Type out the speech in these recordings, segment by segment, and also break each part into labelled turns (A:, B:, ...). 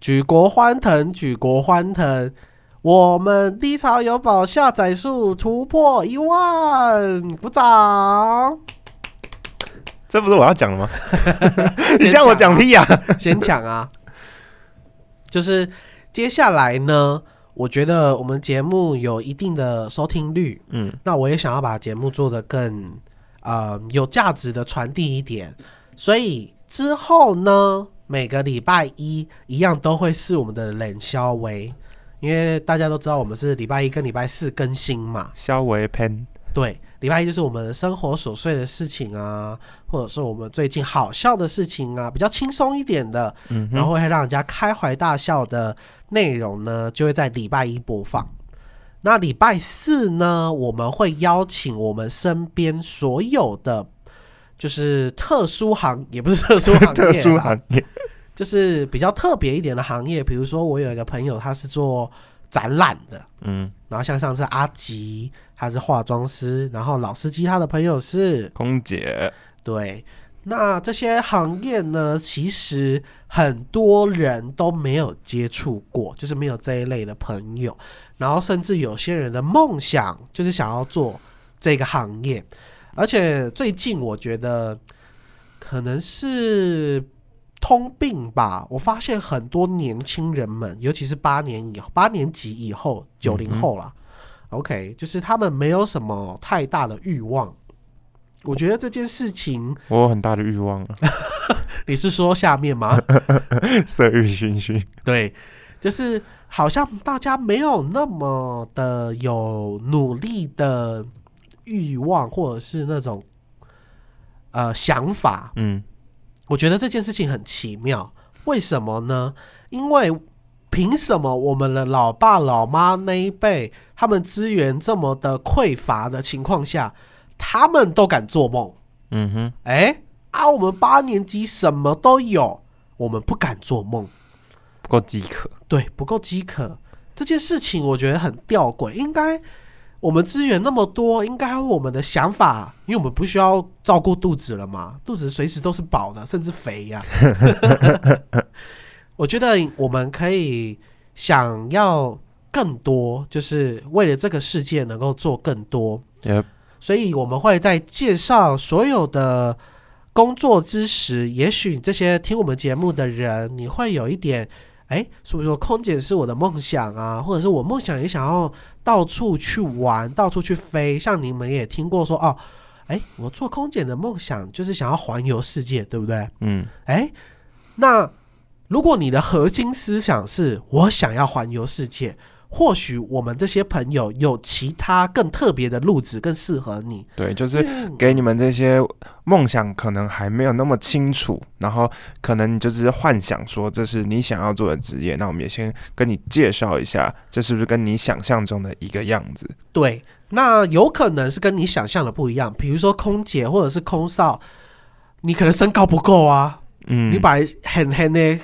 A: 举国欢腾，举国欢腾！我们低潮有宝下载数突破一万，鼓掌！
B: 这不是我要讲的吗？你叫我讲屁呀、
A: 先讲啊，就是接下来呢，我觉得我们节目有一定的收听率，
B: 嗯，
A: 那我也想要把节目做得更呃有价值的传递一点，所以之后呢，每个礼拜一一样都会是我们的冷消微，因为大家都知道我们是礼拜一跟礼拜四更新嘛，
B: 稍微偏
A: 对，礼拜一就是我们生活琐碎的事情啊，或者是我们最近好笑的事情啊，比较轻松一点的，
B: 嗯
A: 然后会让人家开怀大笑的内容呢，就会在礼拜一播放。那礼拜四呢，我们会邀请我们身边所有的，就是特殊行，也不是特殊行业，
B: 特殊行业，
A: 就是比较特别一点的行业。比如说，我有一个朋友，他是做展览的，
B: 嗯，
A: 然后像上次阿吉，他是化妆师，然后老司机他的朋友是
B: 空姐，
A: 对，那这些行业呢，其实很多人都没有接触过，就是没有这一类的朋友，然后甚至有些人的梦想就是想要做这个行业，而且最近我觉得可能是通病吧，我发现很多年轻人们，尤其是八年以后、八年级以后、九零后啦。OK，就是他们没有什么太大的欲望。我觉得这件事情，
B: 我有很大的欲望了，
A: 你是说下面吗？
B: 色欲熏熏，
A: 对，就是好像大家没有那么的有努力的欲望，或者是那种呃想法。
B: 嗯，
A: 我觉得这件事情很奇妙，为什么呢？因为凭什么我们的老爸老妈那一辈，他们资源这么的匮乏的情况下，他们都敢做梦？
B: 嗯哼，
A: 哎啊，我们八年级什么都有，我们不敢做梦，
B: 不够饥渴，
A: 对，不够饥渴。这件事情我觉得很吊诡，应该我们资源那么多，应该我们的想法，因为我们不需要照顾肚子了嘛，肚子随时都是饱的，甚至肥呀、我觉得我们可以想要更多，就是为了这个世界能够做更多。
B: 也
A: 所以我们会在介绍所有的工作之时，也许这些听我们节目的人，你会有一点，哎，是不是说空姐是我的梦想啊？或者是我梦想也想要到处去玩，到处去飞。像你们也听过说，哦，哎，我做空姐的梦想就是想要环游世界，对不对？
B: 嗯，
A: 哎，那如果你的核心思想是我想要环游世界，或许我们这些朋友有其他更特别的路子更适合你。
B: 对，就是给你们这些梦想可能还没有那么清楚，然后可能你就是幻想说这是你想要做的职业，那我们也先跟你介绍一下，这是不是跟你想象中的一个样子？
A: 对，那有可能是跟你想象的不一样，比如说空姐或者是空少，你可能身高不够啊，
B: 嗯，
A: 你把很很的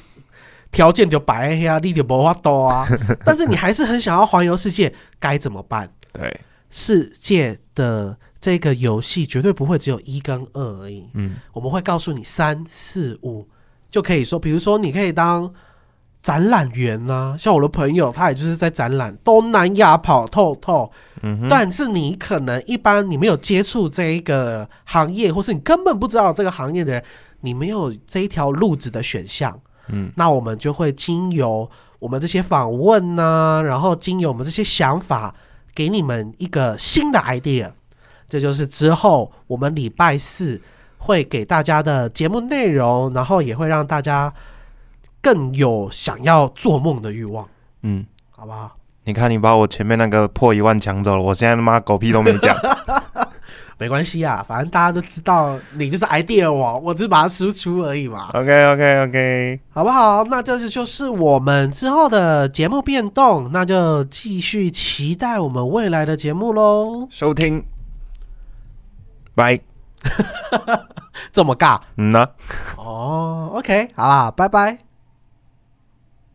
A: 条件就摆在遐，你就无法多啊。但是你还是很想要环游世界，该怎么办？
B: 对，
A: 世界的这个游戏绝对不会只有一跟二而已，
B: 嗯，
A: 我们会告诉你三四五就可以说，比如说你可以当展览员呐、像我的朋友，他也就是在展览东南亚跑透透，
B: 嗯，
A: 但是你可能一般你没有接触这一个行业，或是你根本不知道这个行业的人，你没有这一条路子的选项，
B: 嗯，
A: 那我们就会经由我们这些访问呐、然后经由我们这些想法，给你们一个新的 idea。这就是之后我们礼拜四会给大家的节目内容，然后也会让大家更有想要做梦的欲望，
B: 嗯，
A: 好不好？
B: 你看你把我前面那个破一万抢走了，我现在他妈狗屁都没讲。
A: 没关系啊，反正大家都知道你就是 idea 王，我只是把它输出而已嘛
B: ，OK OK OK，
A: 好不好？那这是就是我们之后的节目变动，那就继续期待我们未来的节目喽。
B: 收听，拜，
A: 这么尬
B: 嗯呢。
A: 哦，OK，好啦，拜拜。